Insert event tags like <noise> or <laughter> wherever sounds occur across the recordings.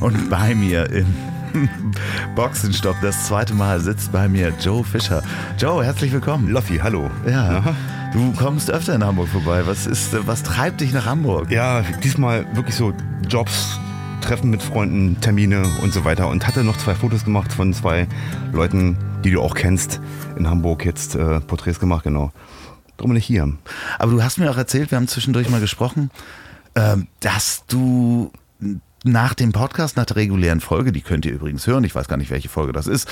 Und bei mir im <laughs> Boxenstopp das zweite Mal sitzt bei mir Joe Fischer. Joe, herzlich willkommen. Loffi, hallo. Ja. Du kommst öfter in Hamburg vorbei. Was ist, was treibt dich nach Hamburg? Ja, diesmal wirklich so Jobs, Treffen mit Freunden, Termine und so weiter. Und hatte noch zwei Fotos gemacht von zwei Leuten, die du auch kennst, in Hamburg jetzt äh, Porträts gemacht, genau. Darum bin ich hier. Aber du hast mir auch erzählt, wir haben zwischendurch mal gesprochen, ähm, dass du nach dem Podcast, nach der regulären Folge, die könnt ihr übrigens hören, ich weiß gar nicht, welche Folge das ist,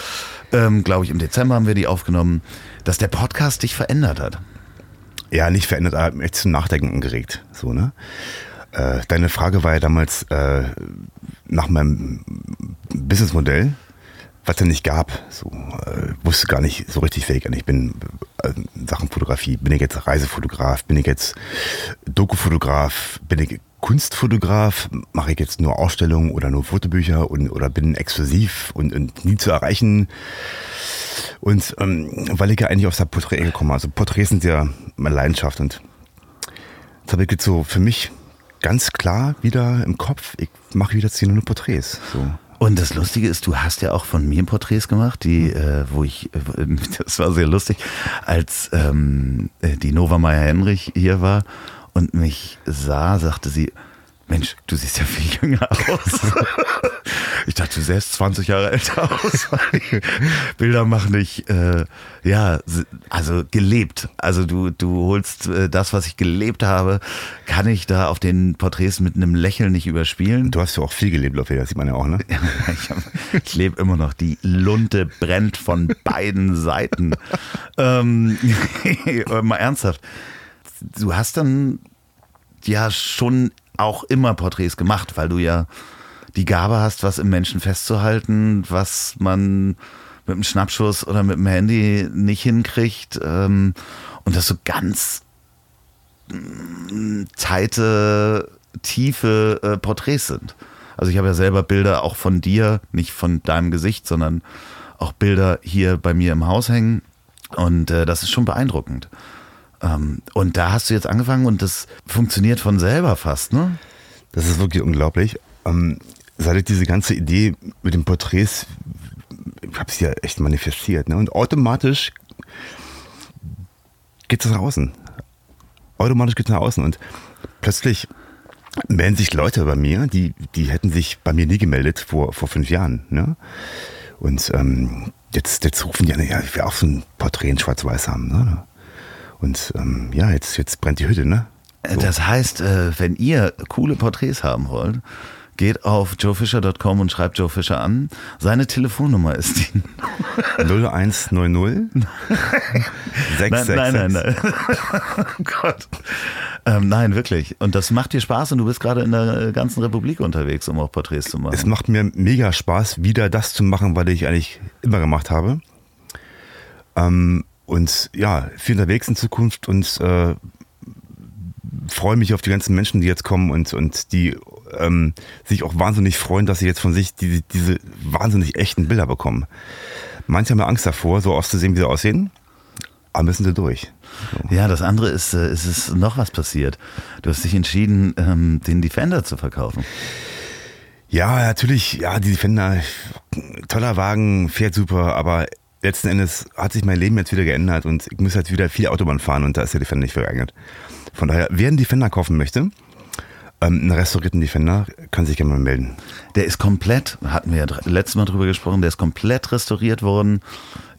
ähm, glaube ich, im Dezember haben wir die aufgenommen, dass der Podcast dich verändert hat. Ja, nicht verändert, aber echt zum Nachdenken angeregt. So, ne? Äh, deine Frage war ja damals äh, nach meinem Businessmodell, was es nicht gab. So, äh, wusste gar nicht so richtig, wer ich Ich bin äh, Sachen Fotografie, bin ich jetzt Reisefotograf, bin ich jetzt Dokufotograf, bin ich Kunstfotograf, mache ich jetzt nur Ausstellungen oder nur Fotobücher und, oder bin exklusiv und, und nie zu erreichen. Und ähm, weil ich ja eigentlich aus der Porträt gekommen Also Porträts sind ja meine Leidenschaft und das habe ich jetzt so für mich ganz klar wieder im Kopf, ich mache wieder zehn nur Porträts. So. Und das Lustige ist, du hast ja auch von mir Porträts gemacht, die, äh, wo ich, <laughs> das war sehr lustig, als ähm, äh, die Nova Meyer Henrich hier war und mich sah, sagte sie, Mensch, du siehst ja viel jünger aus. <laughs> ich dachte, du sähst 20 Jahre älter aus. <laughs> Bilder machen dich, äh, ja, also gelebt. Also du, du holst äh, das, was ich gelebt habe, kann ich da auf den Porträts mit einem Lächeln nicht überspielen. Du hast ja auch viel gelebt, Loffy, das sieht man ja auch, ne? <laughs> ich, ich lebe immer noch. Die Lunte brennt von beiden Seiten. ähm, mal ernsthaft. Du hast dann ja schon auch immer Porträts gemacht, weil du ja die Gabe hast, was im Menschen festzuhalten, was man mit einem Schnappschuss oder mit dem Handy nicht hinkriegt. Ähm, und das so ganz mm, tiefe äh, Porträts sind. Also ich habe ja selber Bilder auch von dir, nicht von deinem Gesicht, sondern auch Bilder hier bei mir im Haus hängen. Und äh, das ist schon beeindruckend. Ähm, und da hast du jetzt angefangen und das funktioniert von selber fast, ne? Das ist wirklich unglaublich. Ähm, seit diese ganze Idee mit den Porträts, ich habe es ja echt manifestiert, ne? Und automatisch geht es nach außen. Automatisch geht es nach außen und plötzlich melden sich Leute bei mir, die, die hätten sich bei mir nie gemeldet vor, vor fünf Jahren. Ne? Und ähm, jetzt, jetzt rufen die an, ja, ich will auch so ein Porträt in Schwarz-Weiß haben. Ne? Und ähm, ja, jetzt, jetzt brennt die Hütte, ne? Äh, so. Das heißt, äh, wenn ihr coole Porträts haben wollt, geht auf joefischer.com und schreibt Joe Fischer an. Seine Telefonnummer ist die <laughs> 0190 666. Nein, nein, nein. nein. oh Gott. Ähm, nein, wirklich. Und das macht dir Spaß und du bist gerade in der ganzen Republik unterwegs, um auch Porträts zu machen. Es macht mir mega Spaß, wieder das zu machen, was ich eigentlich immer gemacht habe. Ähm, und ja, viel unterwegs in Zukunft und äh, freue mich auf die ganzen Menschen, die jetzt kommen und, und die ähm, sich auch wahnsinnig freuen, dass sie jetzt von sich die, diese wahnsinnig echten Bilder bekommen. Manche haben ja Angst davor, so auszusehen, wie sie aussehen, aber müssen sie durch. So. Ja, das andere ist, äh, ist es noch was passiert. Du hast dich entschieden, ähm, den Defender zu verkaufen. Ja, natürlich, ja, die Defender, toller Wagen, fährt super, aber letzten Endes hat sich mein Leben jetzt wieder geändert und ich muss jetzt wieder viel Autobahn fahren und da ist der Defender nicht geeignet. Von daher, wer einen Defender kaufen möchte, ähm, einen restaurierten Defender, kann sich gerne mal melden. Der ist komplett, hatten wir ja letztes Mal drüber gesprochen, der ist komplett restauriert worden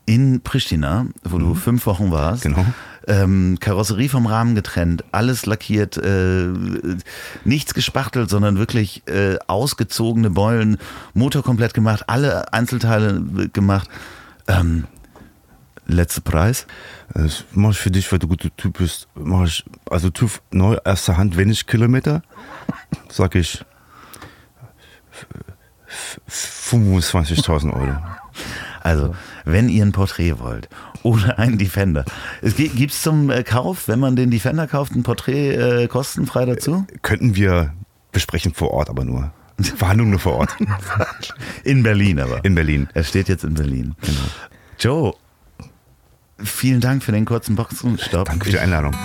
in Pristina, wo mhm. du fünf Wochen warst. Genau. Ähm, Karosserie vom Rahmen getrennt, alles lackiert, äh, nichts gespachtelt, sondern wirklich äh, ausgezogene Beulen, Motor komplett gemacht, alle Einzelteile gemacht. Ähm, letzter Preis? Das mache ich für dich, weil du guter Typ bist. Mach ich, also TÜV neu, erster Hand, wenig Kilometer, sag ich 25.000 Euro. Also, wenn ihr ein Porträt wollt oder einen Defender. Gibt es zum äh, Kauf, wenn man den Defender kauft, ein Porträt äh, kostenfrei dazu? Könnten wir besprechen vor Ort aber nur. Verhandlungen nur vor Ort. <laughs> In Berlin aber. In Berlin. Er steht jetzt in Berlin. Genau. Joe, vielen Dank für den kurzen Boxenstopp. Danke für die Einladung.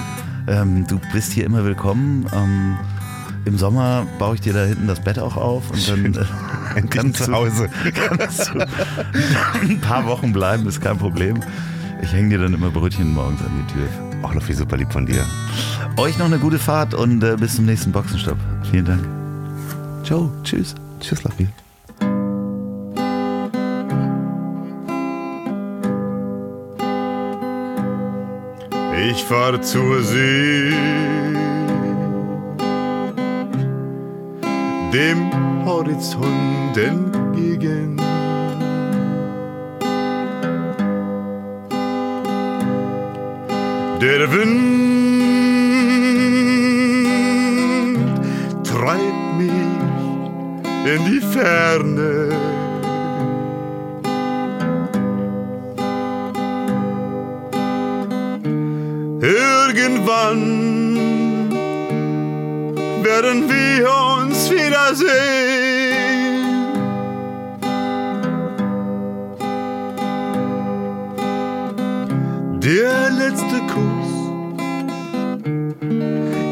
Ähm, du bist hier immer willkommen. Ähm, Im Sommer baue ich dir da hinten das Bett auch auf und dann. <laughs> Endlich zu Hause. <laughs> Kannst du ein paar Wochen bleiben, ist kein Problem. Ich hänge dir dann immer Brötchen morgens an die Tür. Auch noch wie super lieb von dir. Euch noch eine gute Fahrt und äh, bis zum nächsten Boxenstopp. Vielen Dank. Ciao, tschüss. Tschüss, Lafi. Ich fahre zur See, dem Horizont entgegen. Der Wind treibt mich in die Ferne. Werden wir uns wiedersehen. Der letzte Kuss,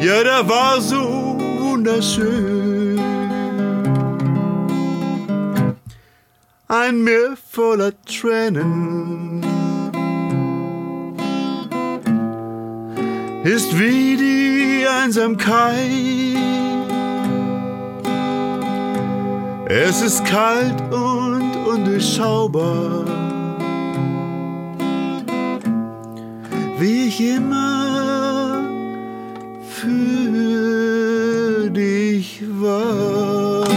ja, der war so wunderschön. Ein Meer voller Tränen ist wie die Einsamkeit. Es ist kalt und undurchschaubar, wie ich immer für dich war.